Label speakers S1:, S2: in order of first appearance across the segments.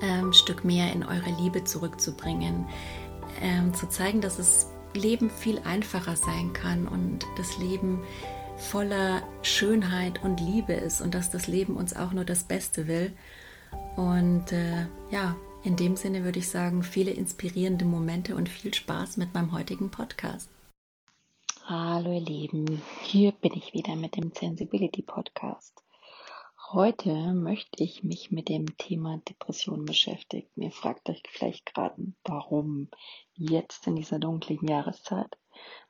S1: ähm, Stück mehr in eure Liebe zurückzubringen, ähm, zu zeigen, dass das Leben viel einfacher sein kann und das Leben voller Schönheit und Liebe ist und dass das Leben uns auch nur das Beste will. Und äh, ja, in dem Sinne würde ich sagen, viele inspirierende Momente und viel Spaß mit meinem heutigen Podcast.
S2: Hallo ihr Lieben, hier bin ich wieder mit dem Sensibility Podcast. Heute möchte ich mich mit dem Thema Depression beschäftigen. Ihr fragt euch vielleicht gerade, warum jetzt in dieser dunklen Jahreszeit?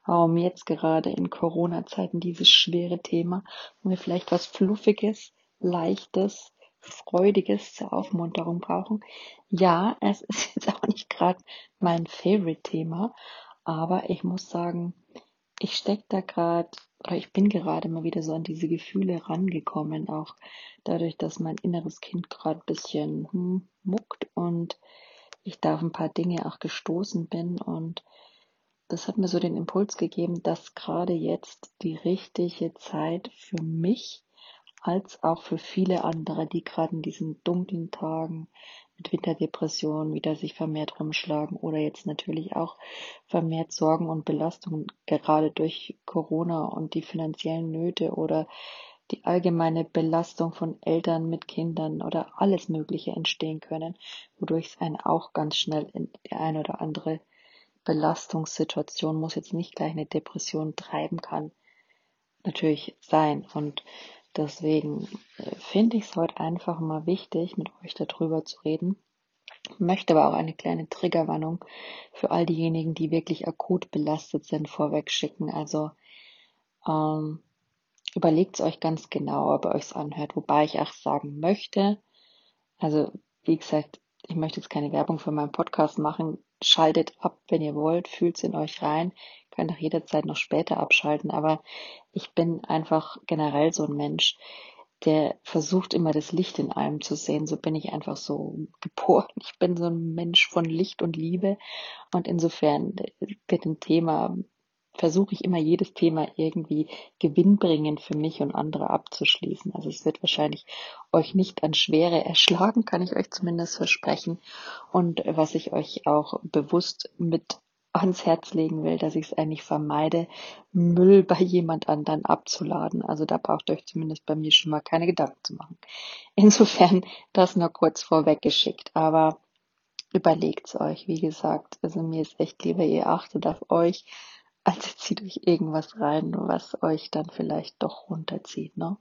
S2: Warum jetzt gerade in Corona-Zeiten dieses schwere Thema, wo wir vielleicht was Fluffiges, Leichtes, Freudiges zur Aufmunterung brauchen? Ja, es ist jetzt auch nicht gerade mein Favorite-Thema, aber ich muss sagen, ich stecke da gerade oder ich bin gerade mal wieder so an diese Gefühle rangekommen, auch dadurch, dass mein inneres Kind gerade ein bisschen hm, muckt und ich da auf ein paar Dinge auch gestoßen bin. Und das hat mir so den Impuls gegeben, dass gerade jetzt die richtige Zeit für mich als auch für viele andere, die gerade in diesen dunklen Tagen mit Winterdepressionen wieder sich vermehrt rumschlagen oder jetzt natürlich auch vermehrt Sorgen und Belastungen gerade durch Corona und die finanziellen Nöte oder die allgemeine Belastung von Eltern mit Kindern oder alles Mögliche entstehen können, wodurch es einen auch ganz schnell in die eine oder andere Belastungssituation, muss jetzt nicht gleich eine Depression treiben kann, natürlich sein. Und Deswegen äh, finde ich es heute einfach mal wichtig, mit euch darüber zu reden. Möchte aber auch eine kleine Triggerwarnung für all diejenigen, die wirklich akut belastet sind, vorweg schicken. Also ähm, überlegt es euch ganz genau, ob ihr euch anhört. Wobei ich auch sagen möchte, also wie gesagt, ich möchte jetzt keine Werbung für meinen Podcast machen. Schaltet ab, wenn ihr wollt, fühlt es in euch rein könnt auch jederzeit noch später abschalten, aber ich bin einfach generell so ein Mensch, der versucht immer das Licht in allem zu sehen. So bin ich einfach so geboren. Ich bin so ein Mensch von Licht und Liebe und insofern wird ein Thema versuche ich immer jedes Thema irgendwie gewinnbringend für mich und andere abzuschließen. Also es wird wahrscheinlich euch nicht an Schwere erschlagen, kann ich euch zumindest versprechen. Und was ich euch auch bewusst mit ans Herz legen will, dass ich es eigentlich vermeide, Müll bei jemand anderen abzuladen. Also da braucht euch zumindest bei mir schon mal keine Gedanken zu machen. Insofern das nur kurz vorweggeschickt. Aber überlegt's euch, wie gesagt. Also mir ist echt lieber, ihr achtet auf euch, als ihr zieht euch irgendwas rein, was euch dann vielleicht doch runterzieht, ne?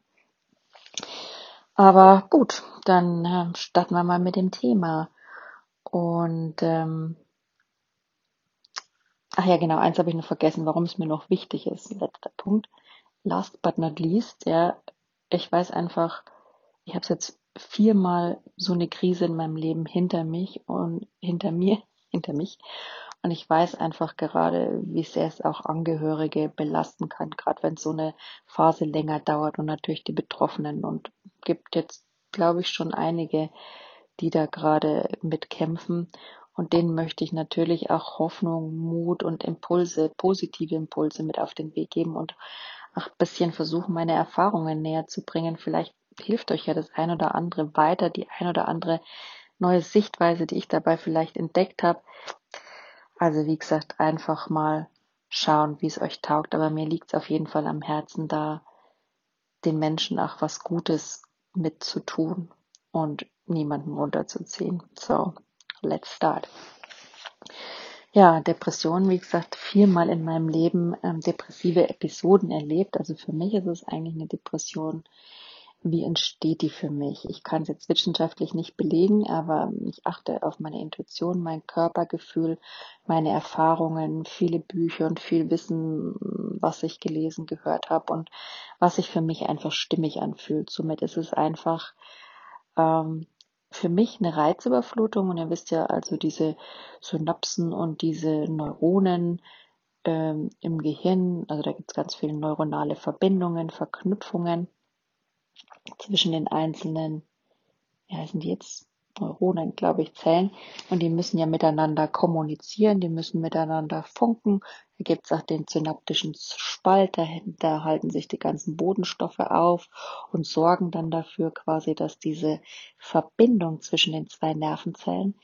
S2: Aber gut, dann äh, starten wir mal mit dem Thema. Und ähm, Ach ja, genau, eins habe ich noch vergessen, warum es mir noch wichtig ist. Letzter Punkt. Last but not least, ja, ich weiß einfach, ich habe jetzt viermal so eine Krise in meinem Leben hinter mich und hinter mir, hinter mich. Und ich weiß einfach gerade, wie sehr es auch Angehörige belasten kann, gerade wenn so eine Phase länger dauert und natürlich die Betroffenen. Und gibt jetzt, glaube ich, schon einige, die da gerade mitkämpfen. Und denen möchte ich natürlich auch Hoffnung, Mut und Impulse, positive Impulse mit auf den Weg geben und auch ein bisschen versuchen, meine Erfahrungen näher zu bringen. Vielleicht hilft euch ja das ein oder andere weiter, die ein oder andere neue Sichtweise, die ich dabei vielleicht entdeckt habe. Also wie gesagt, einfach mal schauen, wie es euch taugt. Aber mir liegt es auf jeden Fall am Herzen, da den Menschen auch was Gutes mitzutun und niemanden runterzuziehen. So, let's start. Ja, Depression, wie gesagt, viermal in meinem Leben ähm, depressive Episoden erlebt. Also für mich ist es eigentlich eine Depression. Wie entsteht die für mich? Ich kann es jetzt wissenschaftlich nicht belegen, aber ich achte auf meine Intuition, mein Körpergefühl, meine Erfahrungen, viele Bücher und viel Wissen, was ich gelesen, gehört habe und was sich für mich einfach stimmig anfühlt. Somit ist es einfach ähm, für mich eine Reizüberflutung und ihr wisst ja also diese Synapsen und diese Neuronen ähm, im Gehirn, also da gibt es ganz viele neuronale Verbindungen, Verknüpfungen zwischen den einzelnen, wie heißen die jetzt? Neuronen, glaube ich, Zellen. Und die müssen ja miteinander kommunizieren, die müssen miteinander funken. Da gibt es auch den synaptischen Spalt, dahinter halten sich die ganzen Bodenstoffe auf und sorgen dann dafür quasi, dass diese Verbindung zwischen den zwei Nervenzellen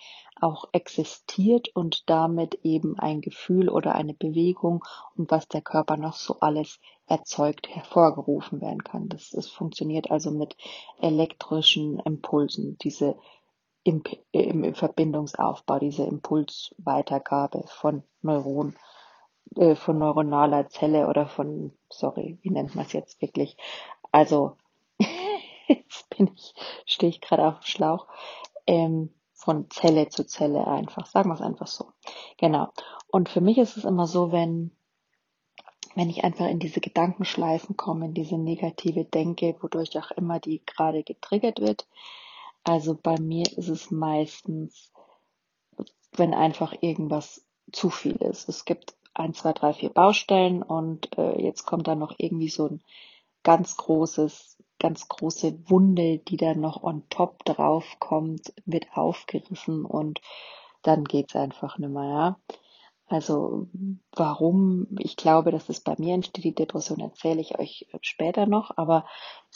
S2: auch existiert und damit eben ein Gefühl oder eine Bewegung und was der Körper noch so alles erzeugt, hervorgerufen werden kann. Das, das funktioniert also mit elektrischen Impulsen, diese im, im Verbindungsaufbau, diese Impulsweitergabe von Neuronen, äh, von neuronaler Zelle oder von, sorry, wie nennt man es jetzt wirklich? Also, jetzt bin ich, stehe ich gerade auf dem Schlauch, ähm, von Zelle zu Zelle einfach, sagen wir es einfach so. Genau. Und für mich ist es immer so, wenn, wenn ich einfach in diese Gedankenschleifen komme, in diese negative Denke, wodurch auch immer die gerade getriggert wird, also bei mir ist es meistens, wenn einfach irgendwas zu viel ist. Es gibt ein, zwei, drei, vier Baustellen und äh, jetzt kommt da noch irgendwie so ein ganz großes, ganz große Wunde, die dann noch on top drauf kommt, wird aufgerissen und dann geht's einfach nicht mehr, ja. Also warum ich glaube, dass es bei mir entsteht, die Depression erzähle ich euch später noch, aber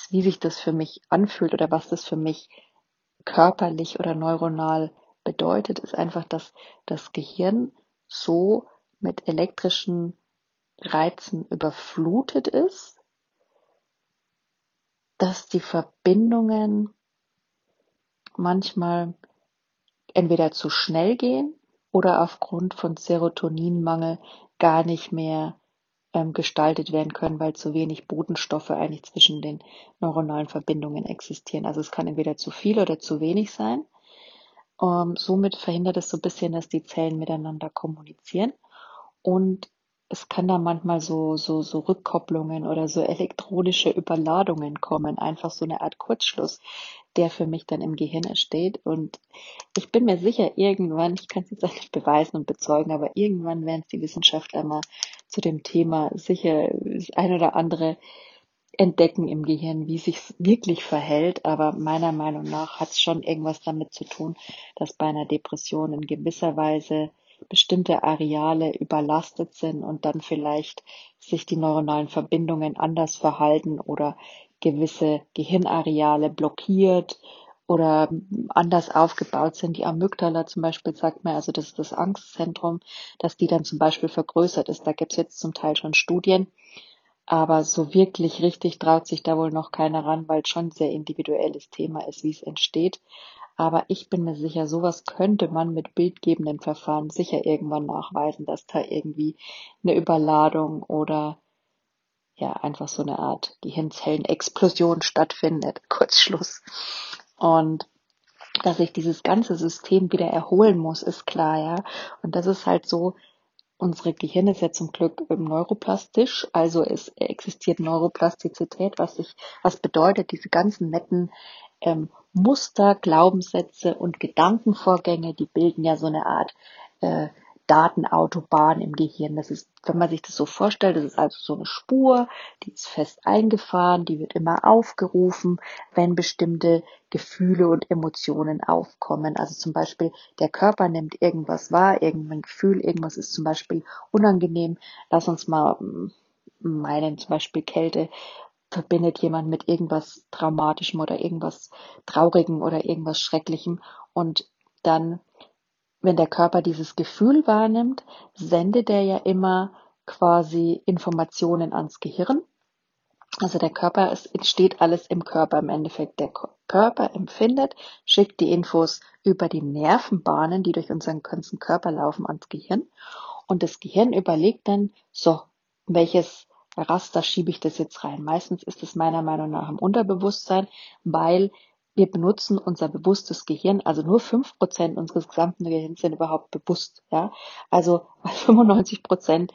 S2: wie sich das für mich anfühlt oder was das für mich körperlich oder neuronal bedeutet, ist einfach, dass das Gehirn so mit elektrischen Reizen überflutet ist, dass die Verbindungen manchmal entweder zu schnell gehen oder aufgrund von Serotoninmangel gar nicht mehr gestaltet werden können, weil zu wenig Botenstoffe eigentlich zwischen den neuronalen Verbindungen existieren. Also es kann entweder zu viel oder zu wenig sein. Ähm, somit verhindert es so ein bisschen, dass die Zellen miteinander kommunizieren. Und es kann da manchmal so, so, so Rückkopplungen oder so elektronische Überladungen kommen, einfach so eine Art Kurzschluss, der für mich dann im Gehirn entsteht. Und ich bin mir sicher, irgendwann, ich kann es jetzt nicht beweisen und bezeugen, aber irgendwann werden es die Wissenschaftler mal zu dem Thema sicher das ein oder andere entdecken im Gehirn, wie sich wirklich verhält. Aber meiner Meinung nach hat es schon irgendwas damit zu tun, dass bei einer Depression in gewisser Weise bestimmte Areale überlastet sind und dann vielleicht sich die neuronalen Verbindungen anders verhalten oder gewisse Gehirnareale blockiert oder anders aufgebaut sind. Die Amygdala zum Beispiel sagt mir, also das ist das Angstzentrum, dass die dann zum Beispiel vergrößert ist. Da gibt es jetzt zum Teil schon Studien, aber so wirklich richtig traut sich da wohl noch keiner ran, weil es schon ein sehr individuelles Thema ist, wie es entsteht. Aber ich bin mir sicher, sowas könnte man mit bildgebenden Verfahren sicher irgendwann nachweisen, dass da irgendwie eine Überladung oder ja einfach so eine Art Gehirnzellenexplosion stattfindet. Kurzschluss. Und dass sich dieses ganze System wieder erholen muss, ist klar, ja. Und das ist halt so, unsere Gehirn ist ja zum Glück neuroplastisch, also es existiert Neuroplastizität, was sich, was bedeutet, diese ganzen netten ähm, Muster, Glaubenssätze und Gedankenvorgänge, die bilden ja so eine Art äh, Datenautobahn im Gehirn. Das ist, wenn man sich das so vorstellt, das ist also so eine Spur, die ist fest eingefahren, die wird immer aufgerufen, wenn bestimmte Gefühle und Emotionen aufkommen. Also zum Beispiel der Körper nimmt irgendwas wahr, irgendein Gefühl, irgendwas ist zum Beispiel unangenehm. Lass uns mal mm, meinen, zum Beispiel Kälte verbindet jemand mit irgendwas Traumatischem oder irgendwas Traurigem oder irgendwas Schrecklichem und dann wenn der Körper dieses Gefühl wahrnimmt, sendet er ja immer quasi Informationen ans Gehirn. Also der Körper, es entsteht alles im Körper im Endeffekt. Der Körper empfindet, schickt die Infos über die Nervenbahnen, die durch unseren ganzen Körper laufen, ans Gehirn. Und das Gehirn überlegt dann, so, welches Raster schiebe ich das jetzt rein? Meistens ist es meiner Meinung nach im Unterbewusstsein, weil wir benutzen unser bewusstes Gehirn, also nur fünf Prozent unseres gesamten Gehirns sind überhaupt bewusst, ja. Also 95 Prozent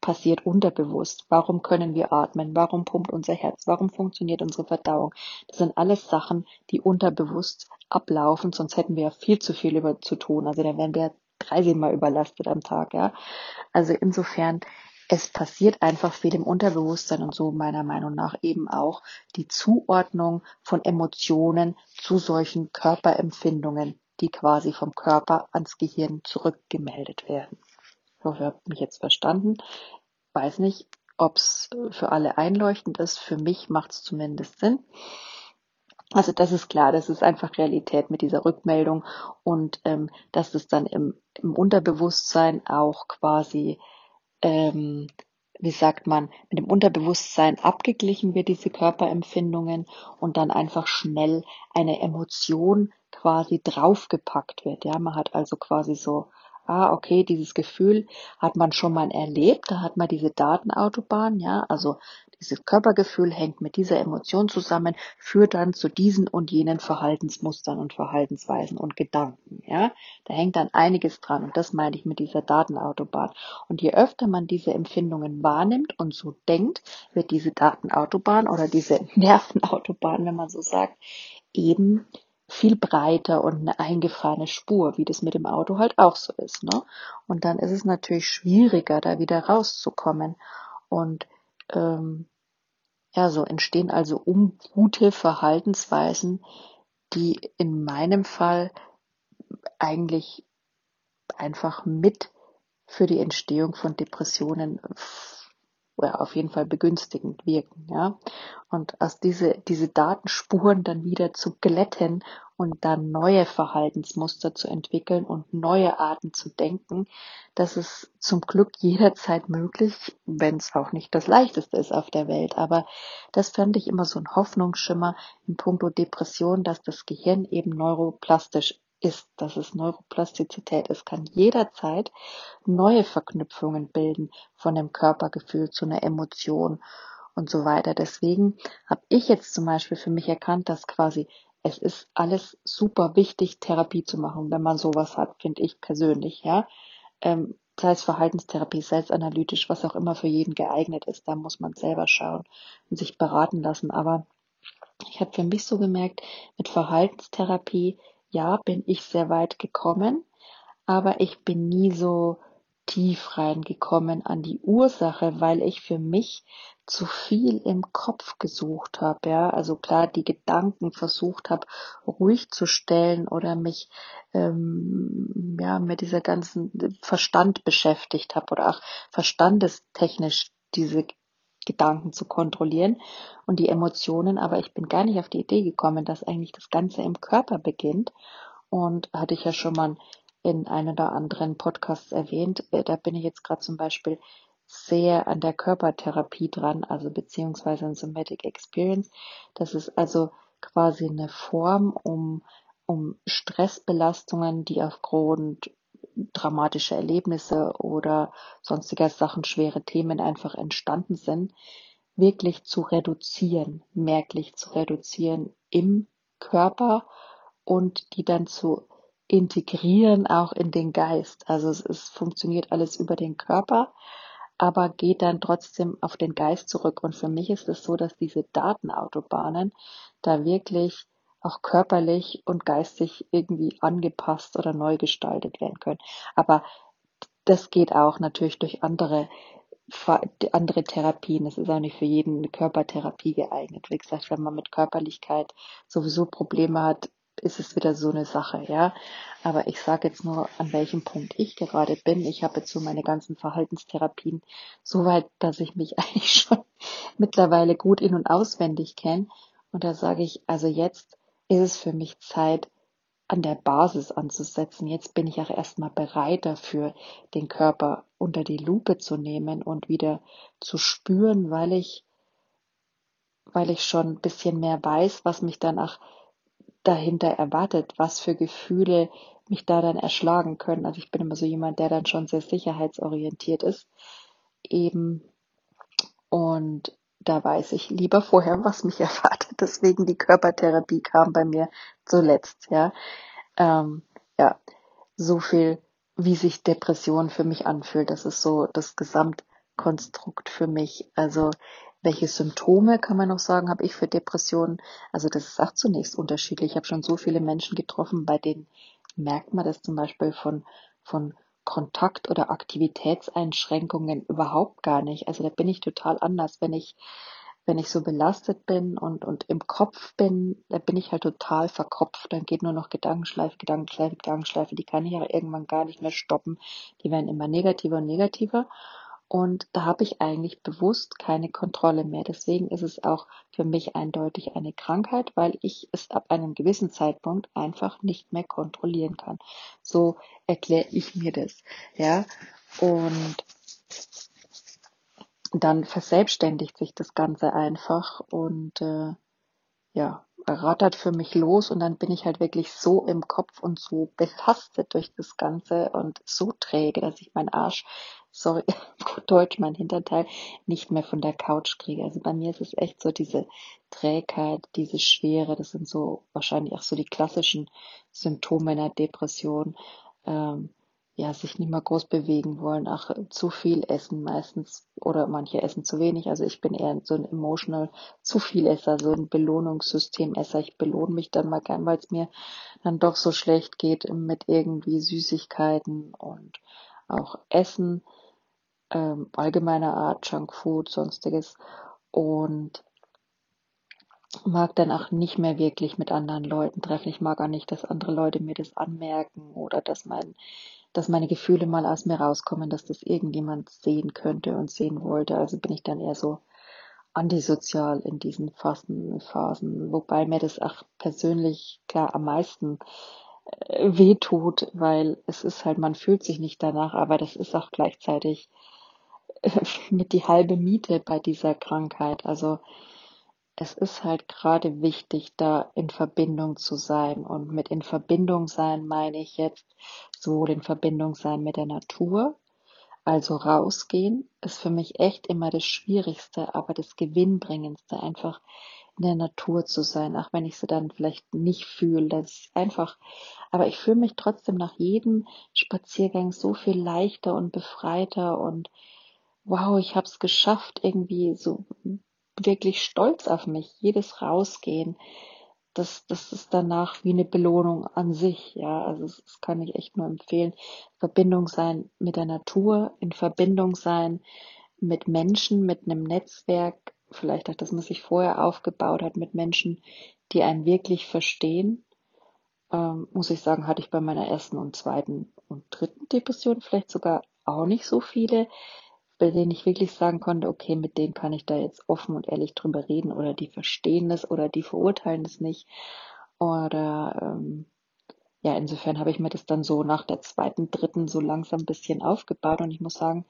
S2: passiert unterbewusst. Warum können wir atmen? Warum pumpt unser Herz? Warum funktioniert unsere Verdauung? Das sind alles Sachen, die unterbewusst ablaufen, sonst hätten wir ja viel zu viel über zu tun. Also dann wären wir 30 Mal überlastet am Tag, ja. Also insofern, es passiert einfach viel im Unterbewusstsein und so meiner Meinung nach eben auch die Zuordnung von Emotionen zu solchen Körperempfindungen, die quasi vom Körper ans Gehirn zurückgemeldet werden. Ich hoffe, ihr habt mich jetzt verstanden. Weiß nicht, ob es für alle einleuchtend ist. Für mich macht es zumindest Sinn. Also das ist klar, das ist einfach Realität mit dieser Rückmeldung und ähm, dass es dann im, im Unterbewusstsein auch quasi, ähm, wie sagt man, mit dem Unterbewusstsein abgeglichen wird, diese Körperempfindungen und dann einfach schnell eine Emotion quasi draufgepackt wird. Ja, man hat also quasi so ah, okay, dieses Gefühl hat man schon mal erlebt, da hat man diese Datenautobahn, ja, also dieses Körpergefühl hängt mit dieser Emotion zusammen, führt dann zu diesen und jenen Verhaltensmustern und Verhaltensweisen und Gedanken, ja. Da hängt dann einiges dran und das meine ich mit dieser Datenautobahn. Und je öfter man diese Empfindungen wahrnimmt und so denkt, wird diese Datenautobahn oder diese Nervenautobahn, wenn man so sagt, eben viel breiter und eine eingefahrene Spur, wie das mit dem Auto halt auch so ist. Ne? Und dann ist es natürlich schwieriger, da wieder rauszukommen. Und ähm, ja, so entstehen also ungute Verhaltensweisen, die in meinem Fall eigentlich einfach mit für die Entstehung von Depressionen oder auf jeden Fall begünstigend wirken, ja. Und aus diese, diese Datenspuren dann wieder zu glätten und dann neue Verhaltensmuster zu entwickeln und neue Arten zu denken, das ist zum Glück jederzeit möglich, wenn es auch nicht das leichteste ist auf der Welt. Aber das fand ich immer so ein Hoffnungsschimmer in puncto Depression, dass das Gehirn eben neuroplastisch ist, dass es Neuroplastizität ist, kann jederzeit neue Verknüpfungen bilden von dem Körpergefühl zu einer Emotion und so weiter. Deswegen habe ich jetzt zum Beispiel für mich erkannt, dass quasi es ist alles super wichtig, Therapie zu machen, wenn man sowas hat, finde ich persönlich, ja. Ähm, sei es Verhaltenstherapie, sei es analytisch, was auch immer für jeden geeignet ist, da muss man selber schauen und sich beraten lassen. Aber ich habe für mich so gemerkt, mit Verhaltenstherapie ja, bin ich sehr weit gekommen, aber ich bin nie so tief reingekommen an die Ursache, weil ich für mich zu viel im Kopf gesucht habe, ja, also klar die Gedanken versucht habe ruhig zu stellen oder mich ähm, ja mit dieser ganzen Verstand beschäftigt habe oder auch verstandestechnisch diese Gedanken zu kontrollieren und die Emotionen, aber ich bin gar nicht auf die Idee gekommen, dass eigentlich das Ganze im Körper beginnt. Und hatte ich ja schon mal in einem oder anderen Podcasts erwähnt, äh, da bin ich jetzt gerade zum Beispiel sehr an der Körpertherapie dran, also beziehungsweise an Somatic Experience. Das ist also quasi eine Form, um, um Stressbelastungen, die aufgrund dramatische Erlebnisse oder sonstiger Sachen, schwere Themen einfach entstanden sind, wirklich zu reduzieren, merklich zu reduzieren im Körper und die dann zu integrieren auch in den Geist. Also es, es funktioniert alles über den Körper, aber geht dann trotzdem auf den Geist zurück. Und für mich ist es so, dass diese Datenautobahnen da wirklich auch körperlich und geistig irgendwie angepasst oder neu gestaltet werden können. Aber das geht auch natürlich durch andere andere Therapien. Das ist auch nicht für jeden eine Körpertherapie geeignet. Wie gesagt, wenn man mit Körperlichkeit sowieso Probleme hat, ist es wieder so eine Sache, ja. Aber ich sage jetzt nur, an welchem Punkt ich gerade bin. Ich habe jetzt so meine ganzen Verhaltenstherapien so weit, dass ich mich eigentlich schon mittlerweile gut in- und auswendig kenne. Und da sage ich, also jetzt ist es für mich Zeit, an der Basis anzusetzen. Jetzt bin ich auch erstmal bereit dafür, den Körper unter die Lupe zu nehmen und wieder zu spüren, weil ich, weil ich schon ein bisschen mehr weiß, was mich dann auch dahinter erwartet, was für Gefühle mich da dann erschlagen können. Also ich bin immer so jemand, der dann schon sehr sicherheitsorientiert ist. Eben. Und da weiß ich lieber vorher, was mich erwartet. Deswegen die Körpertherapie kam bei mir zuletzt, ja. Ähm, ja, so viel, wie sich Depression für mich anfühlt. Das ist so das Gesamtkonstrukt für mich. Also welche Symptome, kann man noch sagen, habe ich für Depressionen? Also das ist auch zunächst unterschiedlich. Ich habe schon so viele Menschen getroffen, bei denen merkt man das zum Beispiel von, von Kontakt- oder Aktivitätseinschränkungen überhaupt gar nicht. Also da bin ich total anders. Wenn ich, wenn ich so belastet bin und, und im Kopf bin, da bin ich halt total verkopft. Dann geht nur noch Gedankenschleife, Gedankenschleife, Gedankenschleife. Die kann ich ja irgendwann gar nicht mehr stoppen. Die werden immer negativer und negativer. Und da habe ich eigentlich bewusst keine Kontrolle mehr. Deswegen ist es auch für mich eindeutig eine Krankheit, weil ich es ab einem gewissen Zeitpunkt einfach nicht mehr kontrollieren kann. So erkläre ich mir das. Ja, und dann verselbstständigt sich das Ganze einfach und äh, ja, rattert für mich los und dann bin ich halt wirklich so im Kopf und so belastet durch das Ganze und so träge, dass ich meinen Arsch, sorry, gut Deutsch, mein Hinterteil, nicht mehr von der Couch kriege. Also bei mir ist es echt so diese Trägheit, diese Schwere, das sind so wahrscheinlich auch so die klassischen Symptome einer Depression. Ähm, ja, sich nicht mehr groß bewegen wollen, ach, zu viel essen meistens oder manche essen zu wenig. Also ich bin eher so ein emotional zu viel Esser, so ein Belohnungssystem Esser. Ich belohne mich dann mal gern, weil es mir dann doch so schlecht geht mit irgendwie Süßigkeiten und auch Essen, ähm, allgemeiner Art, Junkfood, sonstiges und mag dann auch nicht mehr wirklich mit anderen Leuten treffen. Ich mag auch nicht, dass andere Leute mir das anmerken oder dass mein dass meine Gefühle mal aus mir rauskommen, dass das irgendjemand sehen könnte und sehen wollte. Also bin ich dann eher so antisozial in diesen Phasen, wobei mir das auch persönlich klar am meisten äh, wehtut, weil es ist halt, man fühlt sich nicht danach, aber das ist auch gleichzeitig mit die halbe Miete bei dieser Krankheit. Also es ist halt gerade wichtig, da in Verbindung zu sein. Und mit in Verbindung sein meine ich jetzt sowohl in Verbindung sein mit der Natur, also rausgehen, ist für mich echt immer das Schwierigste, aber das Gewinnbringendste, einfach in der Natur zu sein, auch wenn ich sie dann vielleicht nicht fühle. Das ist einfach, aber ich fühle mich trotzdem nach jedem Spaziergang so viel leichter und befreiter und wow, ich habe es geschafft, irgendwie so wirklich stolz auf mich. Jedes Rausgehen, das, das ist danach wie eine Belohnung an sich. Ja, also das, das kann ich echt nur empfehlen. Verbindung sein mit der Natur, in Verbindung sein mit Menschen, mit einem Netzwerk, vielleicht auch das, was sich vorher aufgebaut hat, mit Menschen, die einen wirklich verstehen. Ähm, muss ich sagen, hatte ich bei meiner ersten und zweiten und dritten Depression vielleicht sogar auch nicht so viele bei denen ich wirklich sagen konnte, okay, mit denen kann ich da jetzt offen und ehrlich drüber reden oder die verstehen das oder die verurteilen es nicht. Oder ähm, ja, insofern habe ich mir das dann so nach der zweiten, dritten so langsam ein bisschen aufgebaut und ich muss sagen,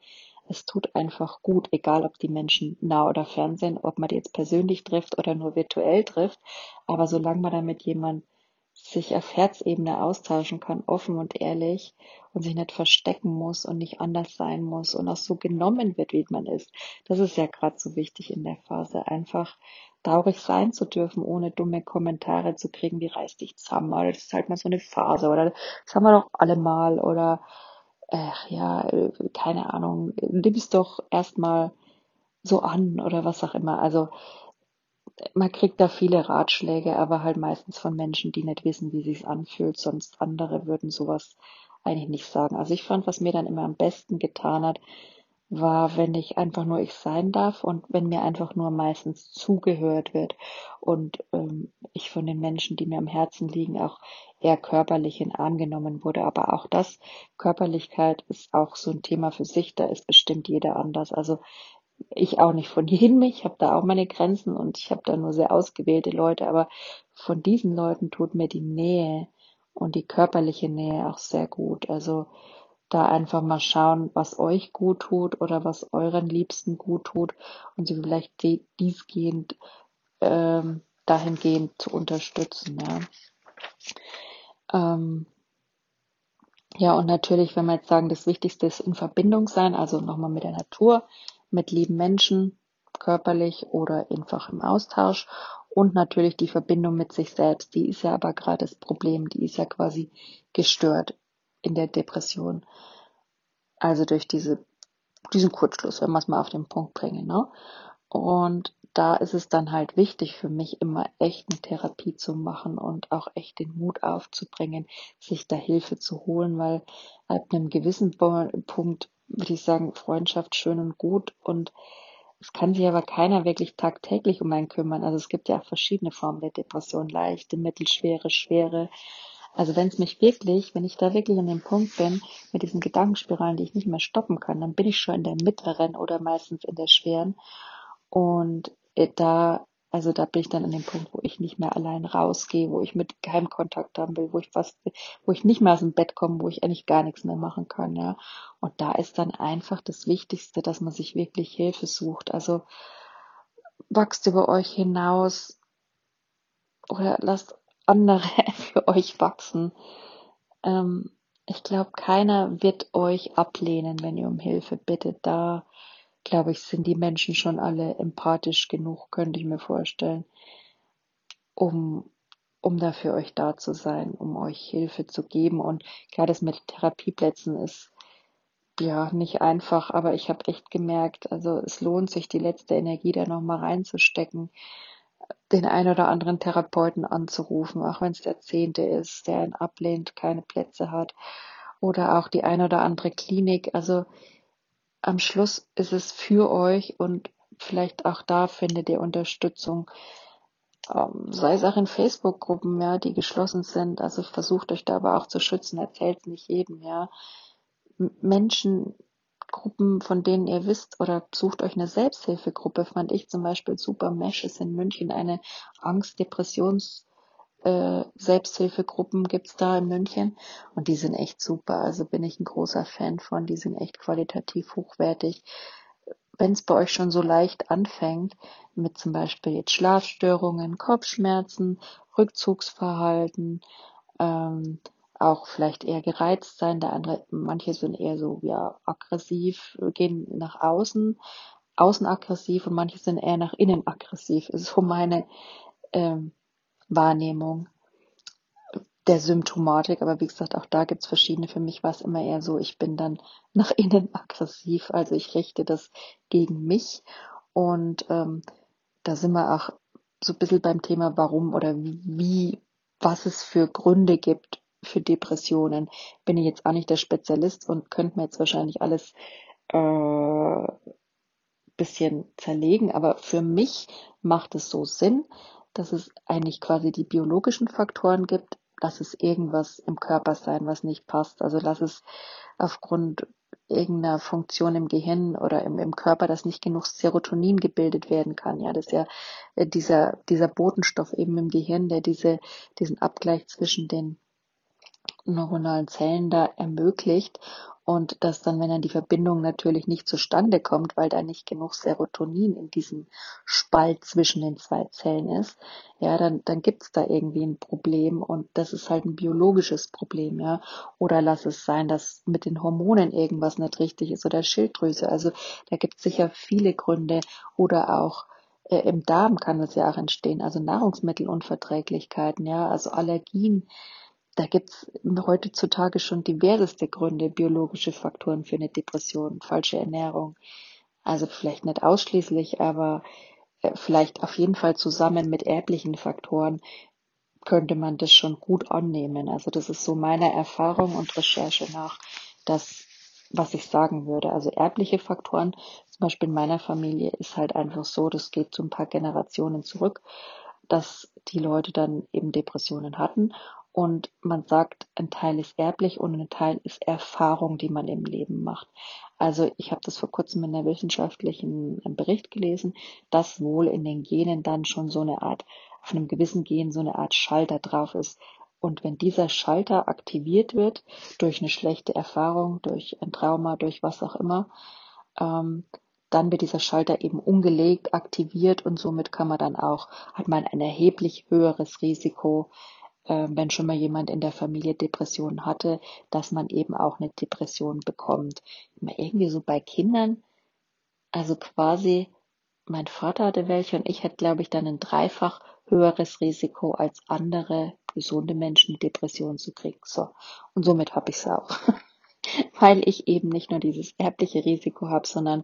S2: es tut einfach gut, egal ob die Menschen nah oder fern sind, ob man die jetzt persönlich trifft oder nur virtuell trifft, aber solange man dann mit jemandem sich auf Herzebene austauschen kann, offen und ehrlich und sich nicht verstecken muss und nicht anders sein muss und auch so genommen wird, wie man ist. Das ist ja gerade so wichtig in der Phase, einfach traurig sein zu dürfen, ohne dumme Kommentare zu kriegen, wie reiß dich zusammen, oder das ist halt mal so eine Phase, oder das haben wir doch alle mal, oder ach ja, keine Ahnung, nimm es doch erstmal so an oder was auch immer. Also man kriegt da viele Ratschläge, aber halt meistens von Menschen, die nicht wissen, wie sich's anfühlt, sonst andere würden sowas eigentlich nicht sagen. Also ich fand, was mir dann immer am besten getan hat, war, wenn ich einfach nur ich sein darf und wenn mir einfach nur meistens zugehört wird und ähm, ich von den Menschen, die mir am Herzen liegen, auch eher körperlich in Arm genommen wurde. Aber auch das, Körperlichkeit ist auch so ein Thema für sich, da ist bestimmt jeder anders. Also ich auch nicht von jedem, ich habe da auch meine Grenzen und ich habe da nur sehr ausgewählte Leute, aber von diesen Leuten tut mir die Nähe und die körperliche Nähe auch sehr gut. Also da einfach mal schauen, was euch gut tut oder was euren Liebsten gut tut und sie vielleicht diesgehend ähm, dahingehend zu unterstützen. Ja. Ähm, ja, und natürlich, wenn wir jetzt sagen, das Wichtigste ist in Verbindung sein, also nochmal mit der Natur, mit lieben Menschen, körperlich oder einfach im Austausch und natürlich die Verbindung mit sich selbst, die ist ja aber gerade das Problem, die ist ja quasi gestört in der Depression. Also durch diese, diesen Kurzschluss, wenn wir es mal auf den Punkt bringen. Ne? Und da ist es dann halt wichtig für mich, immer echt eine Therapie zu machen und auch echt den Mut aufzubringen, sich da Hilfe zu holen, weil ab einem gewissen Punkt würde ich sagen, Freundschaft schön und gut und es kann sich aber keiner wirklich tagtäglich um einen kümmern. Also es gibt ja auch verschiedene Formen der Depression, leichte, mittelschwere, schwere. Also wenn es mich wirklich, wenn ich da wirklich an dem Punkt bin, mit diesen Gedankenspiralen, die ich nicht mehr stoppen kann, dann bin ich schon in der mittleren oder meistens in der schweren. Und äh, da also da bin ich dann an dem Punkt, wo ich nicht mehr allein rausgehe, wo ich mit keinem Kontakt haben will, wo ich fast, wo ich nicht mehr aus dem Bett komme, wo ich eigentlich gar nichts mehr machen kann, ja. Und da ist dann einfach das Wichtigste, dass man sich wirklich Hilfe sucht. Also wachst über euch hinaus oder lasst andere für euch wachsen. Ähm, ich glaube, keiner wird euch ablehnen, wenn ihr um Hilfe bittet. Da glaube ich, sind die Menschen schon alle empathisch genug, könnte ich mir vorstellen, um, um da für euch da zu sein, um euch Hilfe zu geben. Und klar, das mit Therapieplätzen ist ja nicht einfach, aber ich habe echt gemerkt, also es lohnt sich, die letzte Energie da nochmal reinzustecken, den ein oder anderen Therapeuten anzurufen, auch wenn es der zehnte ist, der ihn ablehnt, keine Plätze hat, oder auch die ein oder andere Klinik. Also am Schluss ist es für euch und vielleicht auch da findet ihr Unterstützung. Ähm, sei es auch in Facebook-Gruppen, ja, die geschlossen sind. Also versucht euch da aber auch zu schützen, erzählt nicht jedem, ja. Menschen, Gruppen, von denen ihr wisst, oder sucht euch eine Selbsthilfegruppe, fand ich zum Beispiel super. Mesh ist in München eine Angst-Depressions- äh, Selbsthilfegruppen gibt's da in München und die sind echt super. Also bin ich ein großer Fan von. Die sind echt qualitativ hochwertig. Wenn es bei euch schon so leicht anfängt, mit zum Beispiel jetzt Schlafstörungen, Kopfschmerzen, Rückzugsverhalten, ähm, auch vielleicht eher gereizt sein. Der andere, manche sind eher so ja aggressiv, gehen nach außen, außen aggressiv und manche sind eher nach innen aggressiv. Ist so meine ähm, Wahrnehmung der Symptomatik. Aber wie gesagt, auch da gibt's verschiedene. Für mich war es immer eher so, ich bin dann nach innen aggressiv. Also ich richte das gegen mich. Und ähm, da sind wir auch so ein bisschen beim Thema, warum oder wie, was es für Gründe gibt für Depressionen. Bin ich jetzt auch nicht der Spezialist und könnte mir jetzt wahrscheinlich alles äh, bisschen zerlegen, aber für mich macht es so Sinn, dass es eigentlich quasi die biologischen Faktoren gibt, lass es irgendwas im Körper sein, was nicht passt. Also lass es aufgrund irgendeiner Funktion im Gehirn oder im, im Körper, dass nicht genug Serotonin gebildet werden kann. Ja, das ist ja äh, dieser, dieser Botenstoff eben im Gehirn, der diese, diesen Abgleich zwischen den neuronalen Zellen da ermöglicht und dass dann, wenn dann die Verbindung natürlich nicht zustande kommt, weil da nicht genug Serotonin in diesem Spalt zwischen den zwei Zellen ist, ja, dann, dann gibt's da irgendwie ein Problem und das ist halt ein biologisches Problem, ja. Oder lass es sein, dass mit den Hormonen irgendwas nicht richtig ist oder Schilddrüse. Also da gibt's sicher viele Gründe oder auch äh, im Darm kann es ja auch entstehen, also Nahrungsmittelunverträglichkeiten, ja, also Allergien da gibt's heutzutage schon diverseste Gründe, biologische Faktoren für eine Depression, falsche Ernährung. Also vielleicht nicht ausschließlich, aber äh, vielleicht auf jeden Fall zusammen mit erblichen Faktoren könnte man das schon gut annehmen. Also das ist so meiner Erfahrung und Recherche nach das, was ich sagen würde. Also erbliche Faktoren, zum Beispiel in meiner Familie ist halt einfach so, das geht so ein paar Generationen zurück, dass die Leute dann eben Depressionen hatten und man sagt, ein Teil ist erblich und ein Teil ist Erfahrung, die man im Leben macht. Also ich habe das vor kurzem in einer wissenschaftlichen Bericht gelesen, dass wohl in den Genen dann schon so eine Art, auf einem gewissen Gen so eine Art Schalter drauf ist. Und wenn dieser Schalter aktiviert wird durch eine schlechte Erfahrung, durch ein Trauma, durch was auch immer, ähm, dann wird dieser Schalter eben umgelegt, aktiviert und somit kann man dann auch, hat man ein erheblich höheres Risiko, äh, wenn schon mal jemand in der Familie Depressionen hatte, dass man eben auch eine Depression bekommt. Immer irgendwie so bei Kindern, also quasi, mein Vater hatte welche und ich hatte, glaube ich, dann ein dreifach höheres Risiko als andere gesunde Menschen Depressionen zu kriegen. So. Und somit habe ich es auch. Weil ich eben nicht nur dieses erbliche Risiko habe, sondern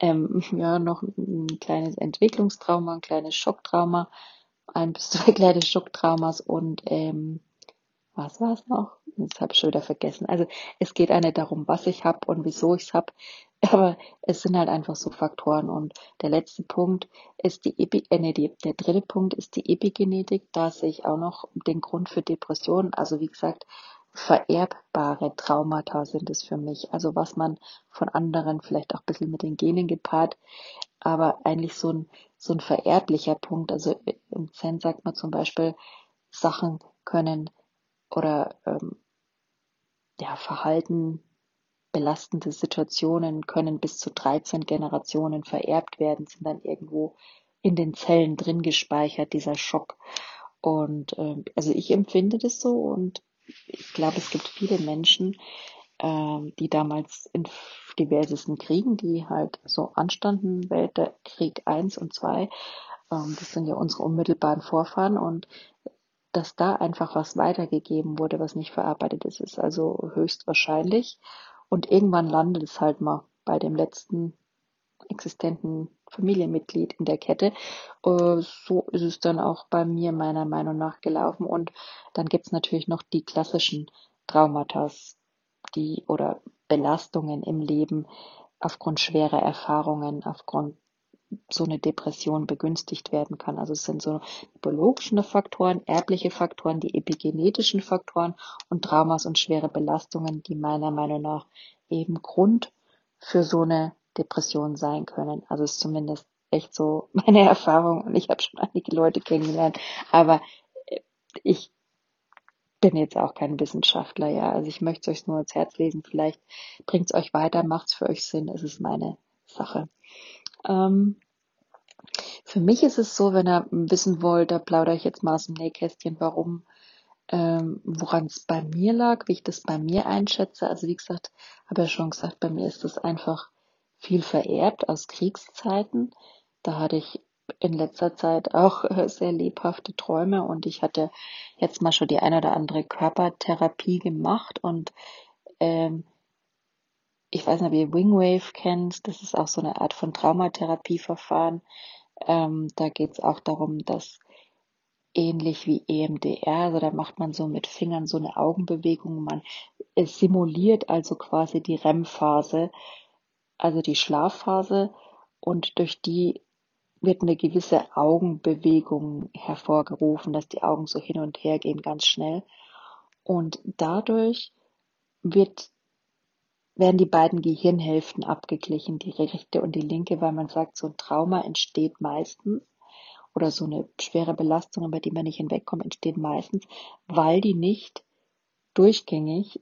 S2: ähm, ja noch ein kleines Entwicklungstrauma, ein kleines Schocktrauma, ein bis zwei kleine Schocktraumas und ähm, was war es noch? Das habe ich schon wieder vergessen. Also es geht nicht darum, was ich habe und wieso ich es habe, aber es sind halt einfach so Faktoren. Und der letzte Punkt ist die Epi äh, nee, der dritte Punkt ist die Epigenetik. Da sehe ich auch noch den Grund für Depressionen. Also wie gesagt, vererbbare Traumata sind es für mich. Also was man von anderen vielleicht auch ein bisschen mit den Genen gepaart, aber eigentlich so ein, so ein vererblicher Punkt. Also im Zen sagt man zum Beispiel, Sachen können oder ähm, ja, Verhalten, belastende Situationen können bis zu 13 Generationen vererbt werden, sind dann irgendwo in den Zellen drin gespeichert, dieser Schock. Und ähm, also ich empfinde das so und ich glaube, es gibt viele Menschen, die damals in diversesten Kriegen, die halt so anstanden, Weltkrieg 1 und 2, ähm, das sind ja unsere unmittelbaren Vorfahren und dass da einfach was weitergegeben wurde, was nicht verarbeitet ist, ist also höchstwahrscheinlich. Und irgendwann landet es halt mal bei dem letzten existenten Familienmitglied in der Kette. Äh, so ist es dann auch bei mir meiner Meinung nach gelaufen. Und dann gibt's natürlich noch die klassischen Traumata, die oder Belastungen im Leben aufgrund schwerer Erfahrungen, aufgrund so eine Depression begünstigt werden kann. Also es sind so biologische Faktoren, erbliche Faktoren, die epigenetischen Faktoren und Traumas und schwere Belastungen, die meiner Meinung nach eben Grund für so eine Depression sein können. Also ist zumindest echt so meine Erfahrung und ich habe schon einige Leute kennengelernt, aber ich bin jetzt auch kein Wissenschaftler, ja. Also ich möchte es euch nur ans Herz lesen. Vielleicht bringt es euch weiter, macht es für euch Sinn. Es ist meine Sache. Ähm, für mich ist es so, wenn ihr wissen wollt, da plaudere ich jetzt mal aus dem Nähkästchen, warum, ähm, woran es bei mir lag, wie ich das bei mir einschätze. Also wie gesagt, habe ja schon gesagt, bei mir ist das einfach viel vererbt aus Kriegszeiten. Da hatte ich in letzter Zeit auch äh, sehr lebhafte Träume. Und ich hatte jetzt mal schon die eine oder andere Körpertherapie gemacht. Und ähm, ich weiß nicht, ob ihr Wingwave kennt, das ist auch so eine Art von Traumatherapieverfahren. Ähm, da geht es auch darum, dass ähnlich wie EMDR, also da macht man so mit Fingern so eine Augenbewegung, man es simuliert also quasi die REM-Phase, also die Schlafphase. Und durch die wird eine gewisse Augenbewegung hervorgerufen, dass die Augen so hin und her gehen ganz schnell und dadurch wird werden die beiden Gehirnhälften abgeglichen, die rechte und die linke, weil man sagt, so ein Trauma entsteht meistens oder so eine schwere Belastung, über die man nicht hinwegkommt, entsteht meistens, weil die nicht durchgängig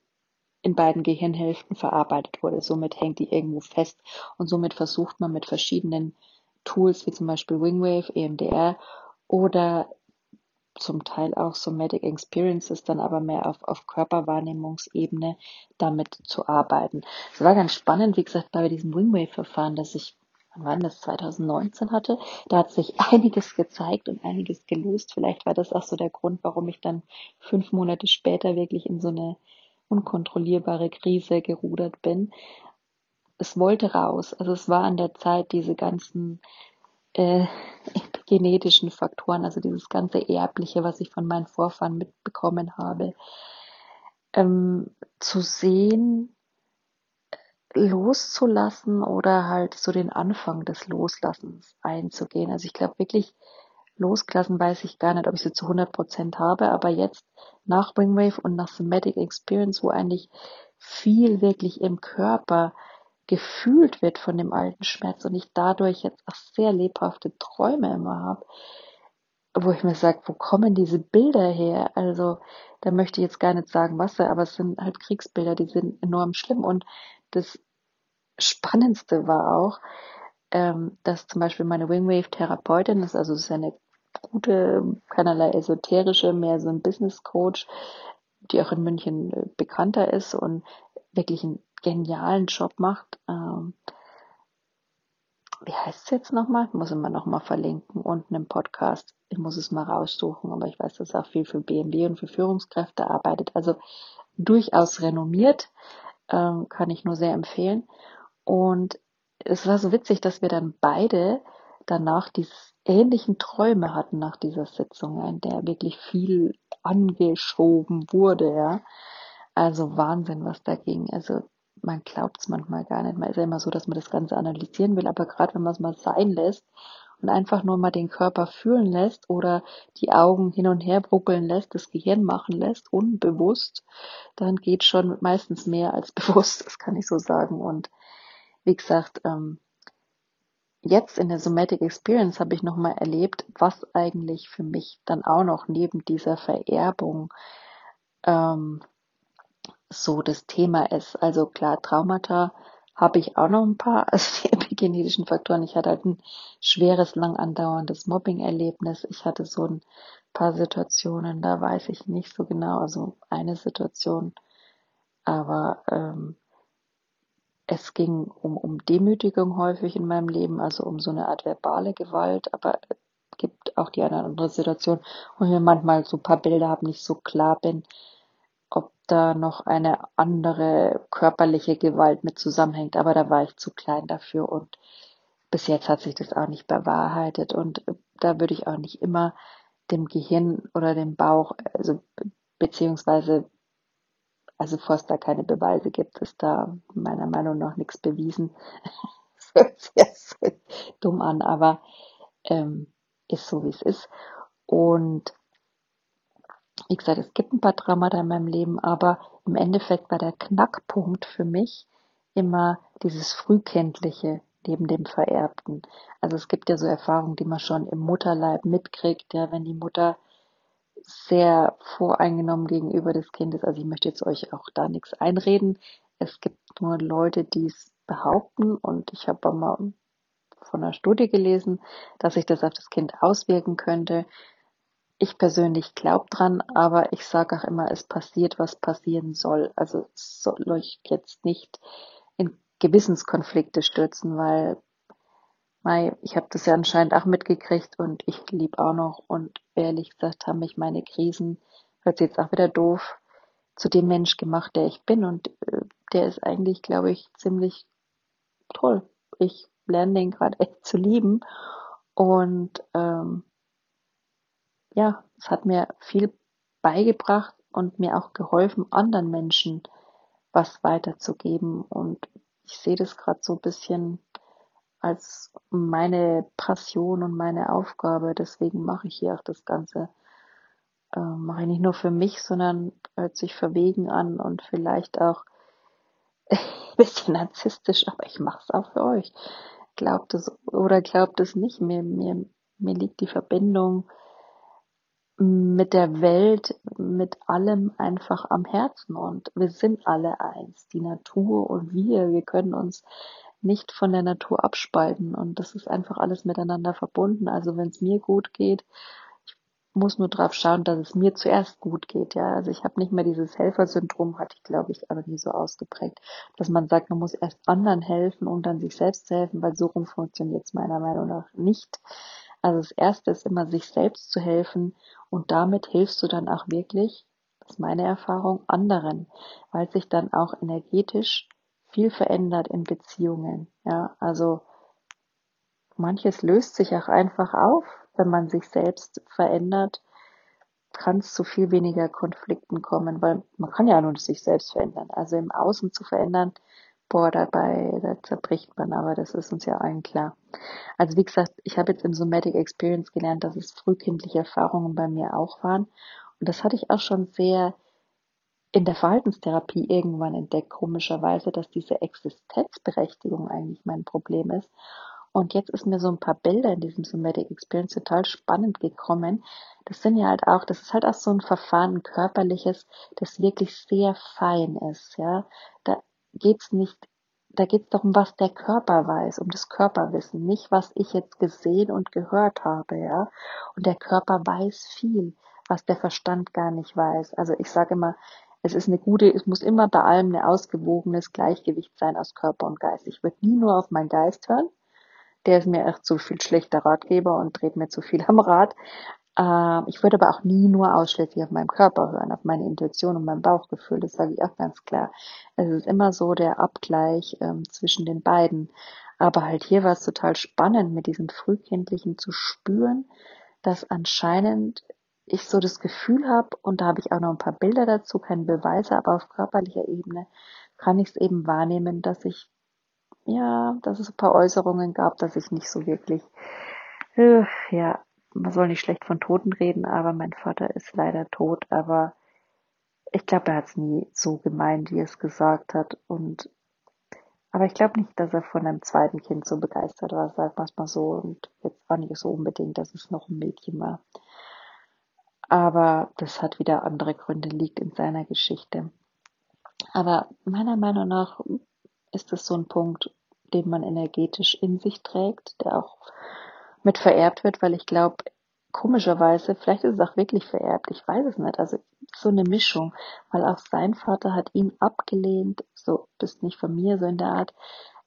S2: in beiden Gehirnhälften verarbeitet wurde. Somit hängt die irgendwo fest und somit versucht man mit verschiedenen Tools wie zum Beispiel Wingwave, EMDR oder zum Teil auch Somatic Experiences, dann aber mehr auf, auf Körperwahrnehmungsebene damit zu arbeiten. Es war ganz spannend, wie gesagt, bei diesem Wingwave-Verfahren, das ich, wann war das, 2019 hatte, da hat sich einiges gezeigt und einiges gelöst. Vielleicht war das auch so der Grund, warum ich dann fünf Monate später wirklich in so eine unkontrollierbare Krise gerudert bin. Es wollte raus. Also es war an der Zeit, diese ganzen äh, genetischen Faktoren, also dieses ganze Erbliche, was ich von meinen Vorfahren mitbekommen habe, ähm, zu sehen, loszulassen oder halt so den Anfang des Loslassens einzugehen. Also ich glaube wirklich, losgelassen weiß ich gar nicht, ob ich sie zu 100 Prozent habe, aber jetzt nach Wingwave und nach Somatic Experience, wo eigentlich viel wirklich im Körper gefühlt wird von dem alten Schmerz und ich dadurch jetzt auch sehr lebhafte Träume immer habe, wo ich mir sage, wo kommen diese Bilder her? Also da möchte ich jetzt gar nicht sagen, was, aber es sind halt Kriegsbilder, die sind enorm schlimm und das Spannendste war auch, ähm, dass zum Beispiel meine Wingwave-Therapeutin, ist also eine gute, keinerlei esoterische, mehr so ein Business Coach, die auch in München äh, bekannter ist und wirklich einen genialen Job macht. Ähm, wie heißt es jetzt nochmal? Muss immer nochmal verlinken, unten im Podcast. Ich muss es mal raussuchen, aber ich weiß, dass er auch viel für BMW und für Führungskräfte arbeitet. Also durchaus renommiert, ähm, kann ich nur sehr empfehlen. Und es war so witzig, dass wir dann beide danach diese ähnlichen Träume hatten nach dieser Sitzung, in der wirklich viel angeschoben wurde, ja. Also Wahnsinn, was da ging. Also man glaubt es manchmal gar nicht. Man ist ja immer so, dass man das Ganze analysieren will, aber gerade wenn man es mal sein lässt und einfach nur mal den Körper fühlen lässt oder die Augen hin und her bruckeln lässt, das Gehirn machen lässt, unbewusst, dann geht schon meistens mehr als bewusst, das kann ich so sagen. Und wie gesagt, ähm, jetzt in der Somatic Experience habe ich nochmal erlebt, was eigentlich für mich dann auch noch neben dieser Vererbung ähm, so das Thema ist. Also klar, Traumata habe ich auch noch ein paar, also die epigenetischen Faktoren. Ich hatte halt ein schweres, lang andauerndes Mobbing-Erlebnis. Ich hatte so ein paar Situationen, da weiß ich nicht so genau, also eine Situation, aber ähm, es ging um, um Demütigung häufig in meinem Leben, also um so eine Art verbale Gewalt, aber es gibt auch die eine oder andere Situation, wo ich mir manchmal so ein paar Bilder habe, nicht so klar bin, da noch eine andere körperliche Gewalt mit zusammenhängt, aber da war ich zu klein dafür und bis jetzt hat sich das auch nicht bewahrheitet und da würde ich auch nicht immer dem Gehirn oder dem Bauch, also beziehungsweise also bevor es da keine Beweise gibt, ist da meiner Meinung nach nichts bewiesen. das hört sich jetzt dumm an, aber ähm, ist so, wie es ist. Und wie gesagt, es gibt ein paar Traumata in meinem Leben, aber im Endeffekt war der Knackpunkt für mich immer dieses Frühkindliche neben dem Vererbten. Also es gibt ja so Erfahrungen, die man schon im Mutterleib mitkriegt, ja, wenn die Mutter sehr voreingenommen gegenüber des Kindes. Also ich möchte jetzt euch auch da nichts einreden. Es gibt nur Leute, die es behaupten und ich habe mal von einer Studie gelesen, dass sich das auf das Kind auswirken könnte. Ich persönlich glaube dran, aber ich sage auch immer, es passiert, was passieren soll. Also soll euch jetzt nicht in Gewissenskonflikte stürzen, weil Mei, ich habe das ja anscheinend auch mitgekriegt und ich lieb auch noch und ehrlich gesagt haben mich meine Krisen, hört sich jetzt auch wieder doof, zu dem Mensch gemacht, der ich bin und äh, der ist eigentlich, glaube ich, ziemlich toll. Ich lerne den gerade echt zu lieben und ähm, ja, es hat mir viel beigebracht und mir auch geholfen, anderen Menschen was weiterzugeben und ich sehe das gerade so ein bisschen als meine Passion und meine Aufgabe. Deswegen mache ich hier auch das Ganze. Äh, mache ich nicht nur für mich, sondern hört sich verwegen an und vielleicht auch ein bisschen narzisstisch, aber ich mache es auch für euch. Glaubt es oder glaubt es nicht. Mir, mir, mir liegt die Verbindung mit der Welt, mit allem einfach am Herzen und wir sind alle eins, die Natur und wir, wir können uns nicht von der Natur abspalten und das ist einfach alles miteinander verbunden. Also wenn es mir gut geht, ich muss nur drauf schauen, dass es mir zuerst gut geht. Ja, also ich habe nicht mehr dieses Helfersyndrom, hatte ich glaube ich aber nie so ausgeprägt, dass man sagt, man muss erst anderen helfen, um dann sich selbst zu helfen, weil so rum funktioniert es meiner Meinung nach nicht. Also das erste ist immer, sich selbst zu helfen und damit hilfst du dann auch wirklich, das ist meine Erfahrung, anderen, weil sich dann auch energetisch viel verändert in Beziehungen. Ja, also manches löst sich auch einfach auf, wenn man sich selbst verändert, kann es zu viel weniger Konflikten kommen, weil man kann ja nur sich selbst verändern. Also im Außen zu verändern, boah, dabei, da zerbricht man, aber das ist uns ja allen klar. Also wie gesagt, ich habe jetzt im Somatic Experience gelernt, dass es frühkindliche Erfahrungen bei mir auch waren. Und das hatte ich auch schon sehr in der Verhaltenstherapie irgendwann entdeckt, komischerweise, dass diese Existenzberechtigung eigentlich mein Problem ist. Und jetzt ist mir so ein paar Bilder in diesem Somatic Experience total spannend gekommen. Das sind ja halt auch, das ist halt auch so ein Verfahren, ein körperliches, das wirklich sehr fein ist, ja. Da geht's nicht da geht es darum, was der Körper weiß, um das Körperwissen, nicht was ich jetzt gesehen und gehört habe, ja. Und der Körper weiß viel, was der Verstand gar nicht weiß. Also ich sage immer, es ist eine gute, es muss immer bei allem ein ausgewogenes Gleichgewicht sein aus Körper und Geist. Ich würde nie nur auf meinen Geist hören, der ist mir echt zu viel schlechter Ratgeber und dreht mir zu viel am Rad. Ähm, ich würde aber auch nie nur ausschließlich auf meinen Körper hören, auf meine Intuition und mein Bauchgefühl. Das sage ich auch ganz klar. Es ist immer so der Abgleich ähm, zwischen den beiden. Aber halt hier war es total spannend, mit diesem Frühkindlichen zu spüren, dass anscheinend ich so das Gefühl habe, und da habe ich auch noch ein paar Bilder dazu, keine Beweise, aber auf körperlicher Ebene kann ich es eben wahrnehmen, dass ich, ja, dass es ein paar Äußerungen gab, dass ich nicht so wirklich, äh, ja, man soll nicht schlecht von Toten reden, aber mein Vater ist leider tot, aber ich glaube, er hat es nie so gemeint, wie er es gesagt hat. Und aber ich glaube nicht, dass er von einem zweiten Kind so begeistert war, sagt man es mal so. Und jetzt war nicht so unbedingt, dass es noch ein Mädchen war. Aber das hat wieder andere Gründe, liegt in seiner Geschichte. Aber meiner Meinung nach ist es so ein Punkt, den man energetisch in sich trägt, der auch mit vererbt wird, weil ich glaube, komischerweise, vielleicht ist es auch wirklich vererbt, ich weiß es nicht. Also so eine Mischung, weil auch sein Vater hat ihn abgelehnt, so bist nicht von mir, so in der Art.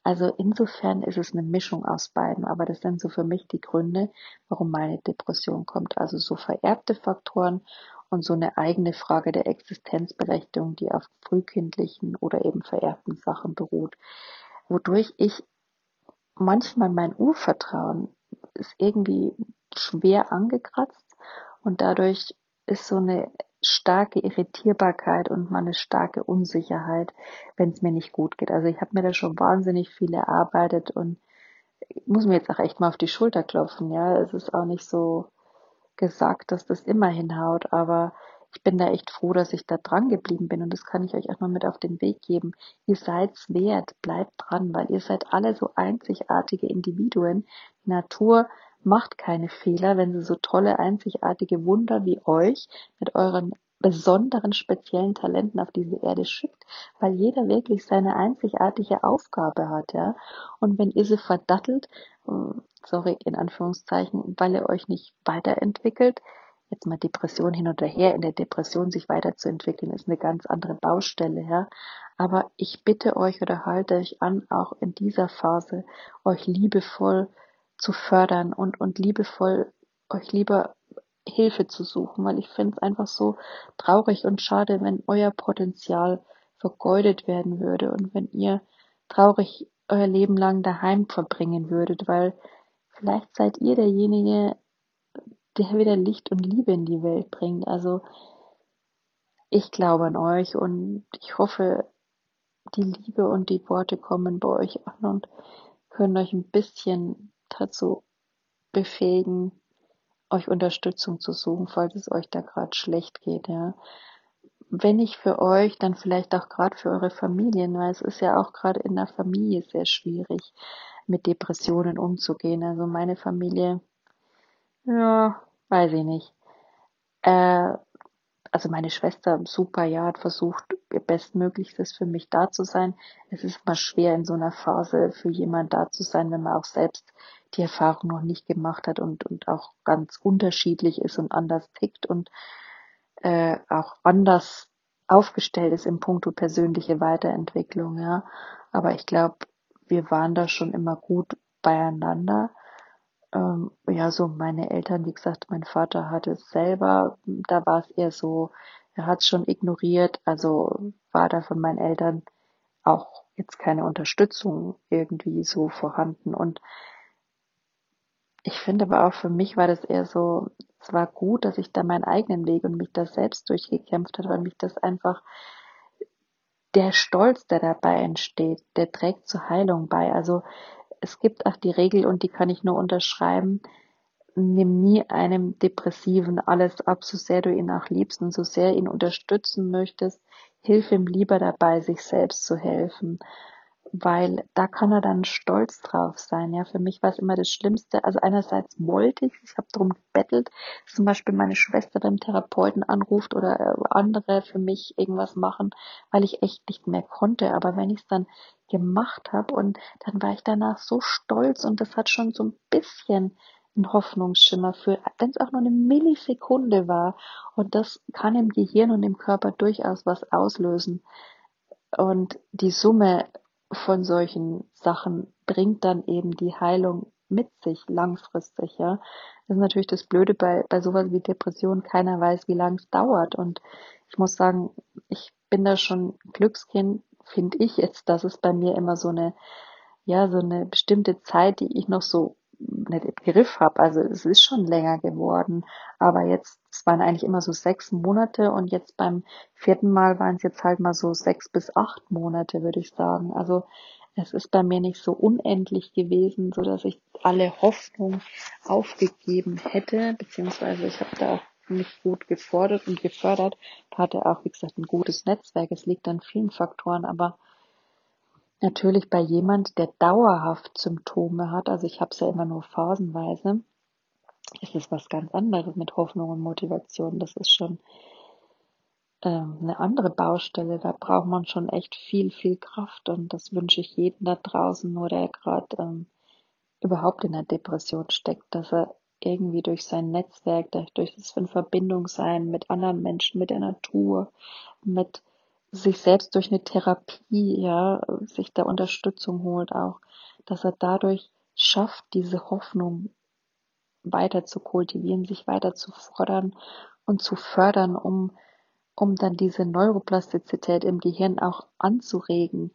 S2: Also insofern ist es eine Mischung aus beiden, aber das sind so für mich die Gründe, warum meine Depression kommt. Also so vererbte Faktoren und so eine eigene Frage der Existenzberechtigung, die auf frühkindlichen oder eben vererbten Sachen beruht, wodurch ich manchmal mein Urvertrauen ist irgendwie schwer angekratzt und dadurch ist so eine starke Irritierbarkeit und mal eine starke Unsicherheit, wenn es mir nicht gut geht. Also ich habe mir da schon wahnsinnig viel erarbeitet und muss mir jetzt auch echt mal auf die Schulter klopfen. Ja, es ist auch nicht so gesagt, dass das immer hinhaut, aber ich bin da echt froh, dass ich da dran geblieben bin und das kann ich euch auch mal mit auf den Weg geben. Ihr seid's wert, bleibt dran, weil ihr seid alle so einzigartige Individuen. Die Natur macht keine Fehler, wenn sie so tolle, einzigartige Wunder wie euch mit euren besonderen speziellen Talenten auf diese Erde schickt, weil jeder wirklich seine einzigartige Aufgabe hat, ja. Und wenn ihr sie verdattelt, äh, sorry, in Anführungszeichen, weil ihr euch nicht weiterentwickelt, jetzt mal Depression hin oder her, in der Depression sich weiterzuentwickeln, ist eine ganz andere Baustelle, ja. Aber ich bitte euch oder halte euch an, auch in dieser Phase euch liebevoll zu fördern und, und liebevoll euch lieber Hilfe zu suchen, weil ich finde es einfach so traurig und schade, wenn euer Potenzial vergeudet werden würde und wenn ihr traurig euer Leben lang daheim verbringen würdet, weil vielleicht seid ihr derjenige, der wieder Licht und Liebe in die Welt bringt. Also ich glaube an euch und ich hoffe, die Liebe und die Worte kommen bei euch an und können euch ein bisschen dazu befähigen, euch Unterstützung zu suchen, falls es euch da gerade schlecht geht, ja. Wenn nicht für euch, dann vielleicht auch gerade für eure Familien, weil es ist ja auch gerade in der Familie sehr schwierig, mit Depressionen umzugehen. Also meine Familie, ja, weiß ich nicht. Äh, also meine Schwester, super, ja, hat versucht, ihr Bestmöglichstes für mich da zu sein. Es ist mal schwer in so einer Phase für jemand da zu sein, wenn man auch selbst die Erfahrung noch nicht gemacht hat und, und auch ganz unterschiedlich ist und anders tickt und äh, auch anders aufgestellt ist im Punkto persönliche Weiterentwicklung, ja. Aber ich glaube, wir waren da schon immer gut beieinander. Ähm, ja, so meine Eltern, wie gesagt, mein Vater hatte es selber, da war es eher so, er hat es schon ignoriert, also war da von meinen Eltern auch jetzt keine Unterstützung irgendwie so vorhanden und ich finde aber auch für mich war das eher so, es war gut, dass ich da meinen eigenen Weg und mich da selbst durchgekämpft habe, weil mich das einfach der Stolz, der dabei entsteht, der trägt zur Heilung bei. Also es gibt auch die Regel und die kann ich nur unterschreiben. Nimm nie einem Depressiven alles ab, so sehr du ihn auch liebst und so sehr ihn unterstützen möchtest. Hilf ihm lieber dabei, sich selbst zu helfen weil da kann er dann stolz drauf sein. Ja, für mich war es immer das Schlimmste. Also einerseits wollte ich, ich habe darum gebettelt, dass zum Beispiel meine Schwester beim Therapeuten anruft oder äh, andere für mich irgendwas machen, weil ich echt nicht mehr konnte. Aber wenn ich es dann gemacht habe und dann war ich danach so stolz und das hat schon so ein bisschen ein Hoffnungsschimmer für, wenn es auch nur eine Millisekunde war. Und das kann im Gehirn und im Körper durchaus was auslösen. Und die Summe von solchen Sachen bringt dann eben die Heilung mit sich langfristig, ja. Das ist natürlich das Blöde bei, bei sowas wie Depression. Keiner weiß, wie lange es dauert. Und ich muss sagen, ich bin da schon Glückskind, finde ich jetzt, dass es bei mir immer so eine, ja, so eine bestimmte Zeit, die ich noch so nicht im Griff habe. Also es ist schon länger geworden. Aber jetzt, es waren eigentlich immer so sechs Monate und jetzt beim vierten Mal waren es jetzt halt mal so sechs bis acht Monate, würde ich sagen. Also es ist bei mir nicht so unendlich gewesen, so dass ich alle Hoffnung aufgegeben hätte, beziehungsweise ich habe da auch mich gut gefordert und gefördert, hatte auch, wie gesagt, ein gutes Netzwerk. Es liegt an vielen Faktoren, aber Natürlich bei jemand, der dauerhaft Symptome hat, also ich habe es ja immer nur phasenweise, ist es was ganz anderes mit Hoffnung und Motivation. Das ist schon ähm, eine andere Baustelle. Da braucht man schon echt viel, viel Kraft und das wünsche ich jedem da draußen, nur der gerade ähm, überhaupt in der Depression steckt, dass er irgendwie durch sein Netzwerk, durch das in Verbindung sein mit anderen Menschen, mit der Natur, mit sich selbst durch eine Therapie, ja, sich da Unterstützung holt auch, dass er dadurch schafft, diese Hoffnung weiter zu kultivieren, sich weiter zu fordern und zu fördern, um, um dann diese Neuroplastizität im Gehirn auch anzuregen,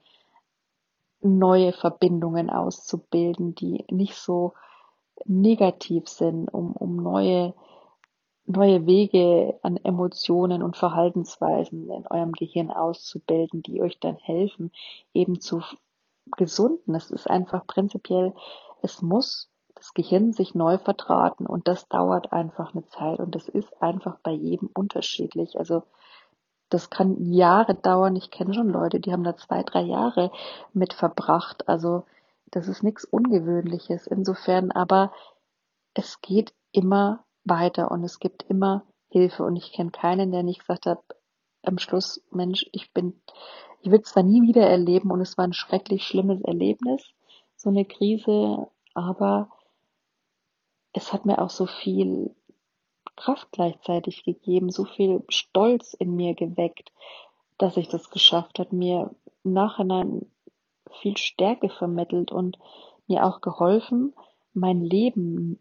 S2: neue Verbindungen auszubilden, die nicht so negativ sind, um, um neue neue Wege an Emotionen und Verhaltensweisen in eurem Gehirn auszubilden, die euch dann helfen, eben zu gesunden. Es ist einfach prinzipiell, es muss das Gehirn sich neu vertraten und das dauert einfach eine Zeit und das ist einfach bei jedem unterschiedlich. Also das kann Jahre dauern. Ich kenne schon Leute, die haben da zwei, drei Jahre mit verbracht. Also das ist nichts Ungewöhnliches insofern, aber es geht immer weiter und es gibt immer Hilfe. Und ich kenne keinen, der nicht gesagt hat, am Schluss, Mensch, ich bin, ich will zwar nie wieder erleben und es war ein schrecklich schlimmes Erlebnis, so eine Krise, aber es hat mir auch so viel Kraft gleichzeitig gegeben, so viel Stolz in mir geweckt, dass ich das geschafft hat, mir im Nachhinein viel Stärke vermittelt und mir auch geholfen, mein Leben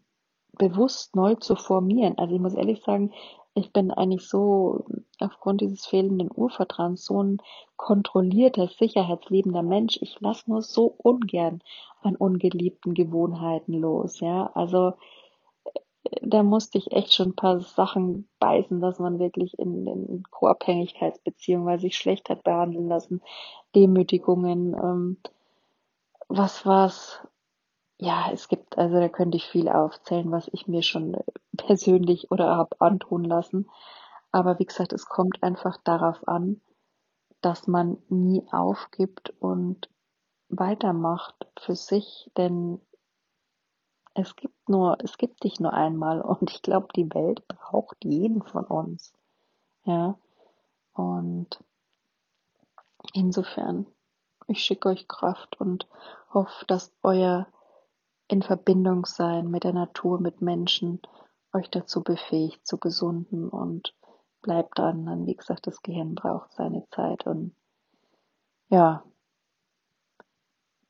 S2: bewusst neu zu formieren. Also ich muss ehrlich sagen, ich bin eigentlich so aufgrund dieses fehlenden Urvertrauens so ein kontrollierter, sicherheitsliebender Mensch. Ich lasse nur so ungern an ungeliebten Gewohnheiten los, ja. Also da musste ich echt schon ein paar Sachen beißen, dass man wirklich in, in Co-Abhängigkeitsbeziehungen, weil sich schlecht hat behandeln lassen, Demütigungen, ähm, was war's, ja, es gibt, also da könnte ich viel aufzählen, was ich mir schon persönlich oder habe antun lassen. Aber wie gesagt, es kommt einfach darauf an, dass man nie aufgibt und weitermacht für sich, denn es gibt nur, es gibt dich nur einmal und ich glaube, die Welt braucht jeden von uns. Ja. Und insofern, ich schicke euch Kraft und hoffe, dass euer in Verbindung sein mit der Natur, mit Menschen, euch dazu befähigt, zu gesunden und bleibt dran. Dann, wie gesagt, das Gehirn braucht seine Zeit und ja,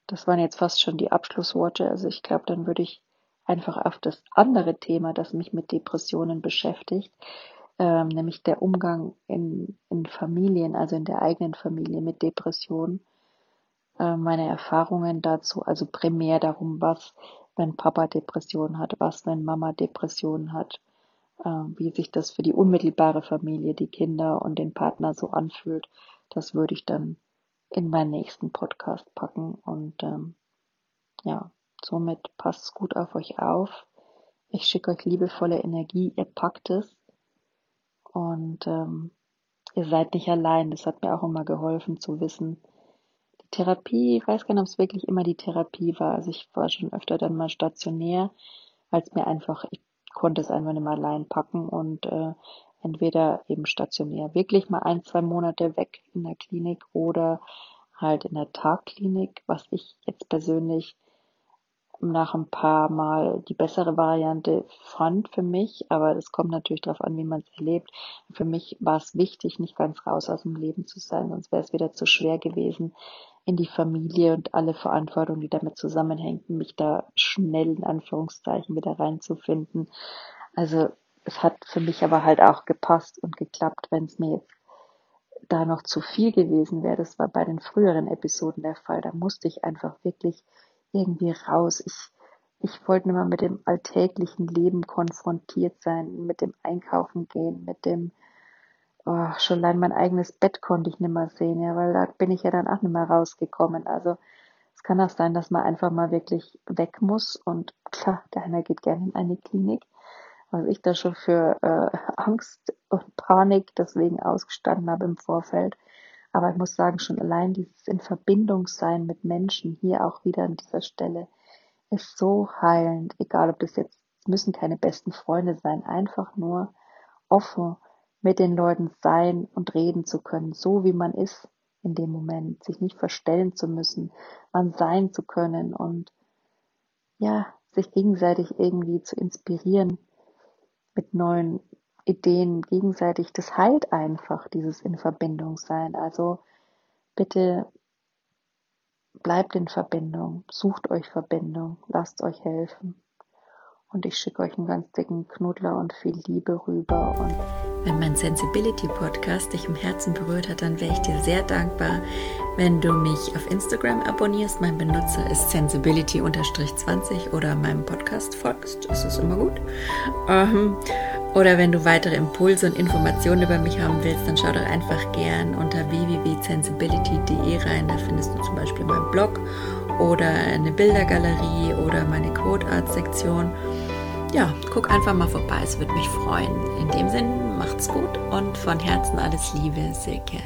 S2: das waren jetzt fast schon die Abschlussworte. Also ich glaube, dann würde ich einfach auf das andere Thema, das mich mit Depressionen beschäftigt, ähm, nämlich der Umgang in, in Familien, also in der eigenen Familie mit Depressionen, äh, meine Erfahrungen dazu, also primär darum, was, wenn Papa Depression hat, was, wenn Mama Depression hat, äh, wie sich das für die unmittelbare Familie, die Kinder und den Partner so anfühlt, das würde ich dann in meinen nächsten Podcast packen. Und ähm, ja, somit passt gut auf euch auf. Ich schicke euch liebevolle Energie, ihr packt es. Und ähm, ihr seid nicht allein. Das hat mir auch immer geholfen zu wissen, Therapie, ich weiß gar nicht, ob es wirklich immer die Therapie war. Also ich war schon öfter dann mal stationär, als mir einfach, ich konnte es einfach nicht mehr allein packen und äh, entweder eben stationär wirklich mal ein, zwei Monate weg in der Klinik oder halt in der Tagklinik, was ich jetzt persönlich nach ein paar Mal die bessere Variante fand für mich, aber es kommt natürlich darauf an, wie man es erlebt. Für mich war es wichtig, nicht ganz raus aus dem Leben zu sein, sonst wäre es wieder zu schwer gewesen, in die Familie und alle Verantwortung, die damit zusammenhängt, mich da schnell in Anführungszeichen wieder reinzufinden. Also es hat für mich aber halt auch gepasst und geklappt, wenn es mir jetzt da noch zu viel gewesen wäre. Das war bei den früheren Episoden der Fall. Da musste ich einfach wirklich irgendwie raus. Ich, ich wollte nicht mehr mit dem alltäglichen Leben konfrontiert sein, mit dem Einkaufen gehen, mit dem, oh, schon allein mein eigenes Bett konnte ich nicht mehr sehen, ja, weil da bin ich ja dann auch nicht mehr rausgekommen. Also es kann auch sein, dass man einfach mal wirklich weg muss und klar, der einer geht gerne in eine Klinik. Was ich da schon für äh, Angst und Panik deswegen ausgestanden habe im Vorfeld. Aber ich muss sagen, schon allein dieses in Verbindung sein mit Menschen, hier auch wieder an dieser Stelle, ist so heilend. Egal, ob das jetzt, müssen keine besten Freunde sein, einfach nur offen mit den Leuten sein und reden zu können, so wie man ist in dem Moment, sich nicht verstellen zu müssen, man sein zu können und ja, sich gegenseitig irgendwie zu inspirieren mit neuen Ideen gegenseitig, das heilt einfach, dieses in Verbindung sein. Also bitte bleibt in Verbindung, sucht euch Verbindung, lasst euch helfen. Und ich schicke euch einen ganz dicken Knuddler und viel Liebe rüber. Und
S1: wenn mein Sensibility Podcast dich im Herzen berührt hat, dann wäre ich dir sehr dankbar, wenn du mich auf Instagram abonnierst. Mein Benutzer ist sensibility-20 oder meinem Podcast folgst. Das ist immer gut. Ähm, oder wenn du weitere Impulse und Informationen über mich haben willst, dann schau doch einfach gern unter www.sensibility.de rein. Da findest du zum Beispiel meinen Blog oder eine Bildergalerie oder meine Quote Art Sektion. Ja, guck einfach mal vorbei, es würde mich freuen. In dem Sinn, macht's gut und von Herzen alles Liebe, Silke.